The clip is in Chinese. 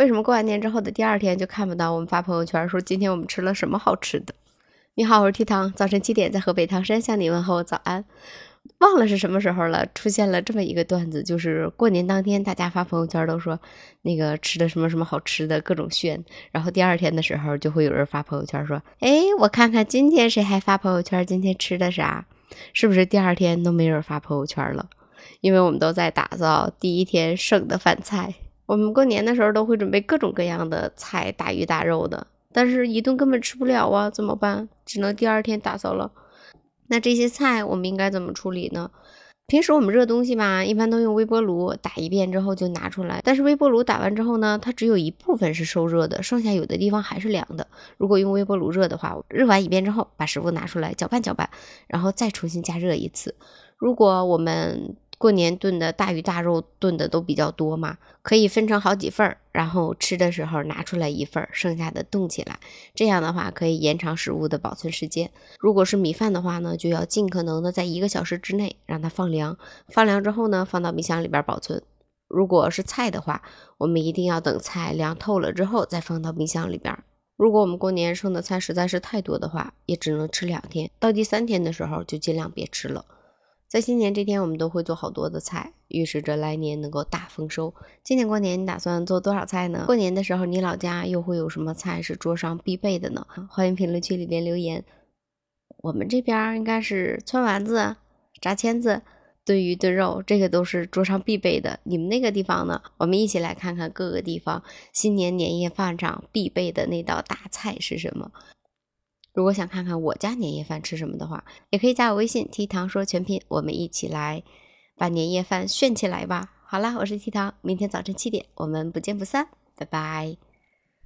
为什么过完年之后的第二天就看不到我们发朋友圈说今天我们吃了什么好吃的？你好，我是 T 糖，早晨七点在河北唐山向你问候早安。忘了是什么时候了，出现了这么一个段子，就是过年当天大家发朋友圈都说那个吃的什么什么好吃的，各种炫。然后第二天的时候就会有人发朋友圈说，哎，我看看今天谁还发朋友圈，今天吃的啥？是不是第二天都没人发朋友圈了？因为我们都在打造第一天剩的饭菜。我们过年的时候都会准备各种各样的菜，大鱼大肉的，但是一顿根本吃不了啊，怎么办？只能第二天打扫了。那这些菜我们应该怎么处理呢？平时我们热东西吧，一般都用微波炉打一遍之后就拿出来。但是微波炉打完之后呢，它只有一部分是受热的，剩下有的地方还是凉的。如果用微波炉热的话，热完一遍之后，把食物拿出来搅拌搅拌，然后再重新加热一次。如果我们过年炖的大鱼大肉炖的都比较多嘛，可以分成好几份儿，然后吃的时候拿出来一份儿，剩下的冻起来。这样的话可以延长食物的保存时间。如果是米饭的话呢，就要尽可能的在一个小时之内让它放凉，放凉之后呢，放到冰箱里边保存。如果是菜的话，我们一定要等菜凉透了之后再放到冰箱里边。如果我们过年剩的菜实在是太多的话，也只能吃两天，到第三天的时候就尽量别吃了。在新年这天，我们都会做好多的菜，预示着来年能够大丰收。今年过年你打算做多少菜呢？过年的时候，你老家又会有什么菜是桌上必备的呢？欢迎评论区里边留言。我们这边应该是汆丸子、炸签子、炖鱼、炖肉，这个都是桌上必备的。你们那个地方呢？我们一起来看看各个地方新年年夜饭上必备的那道大菜是什么。如果想看看我家年夜饭吃什么的话，也可以加我微信提糖说全拼，我们一起来把年夜饭炫起来吧。好啦，我是提糖，明天早晨七点我们不见不散，拜拜。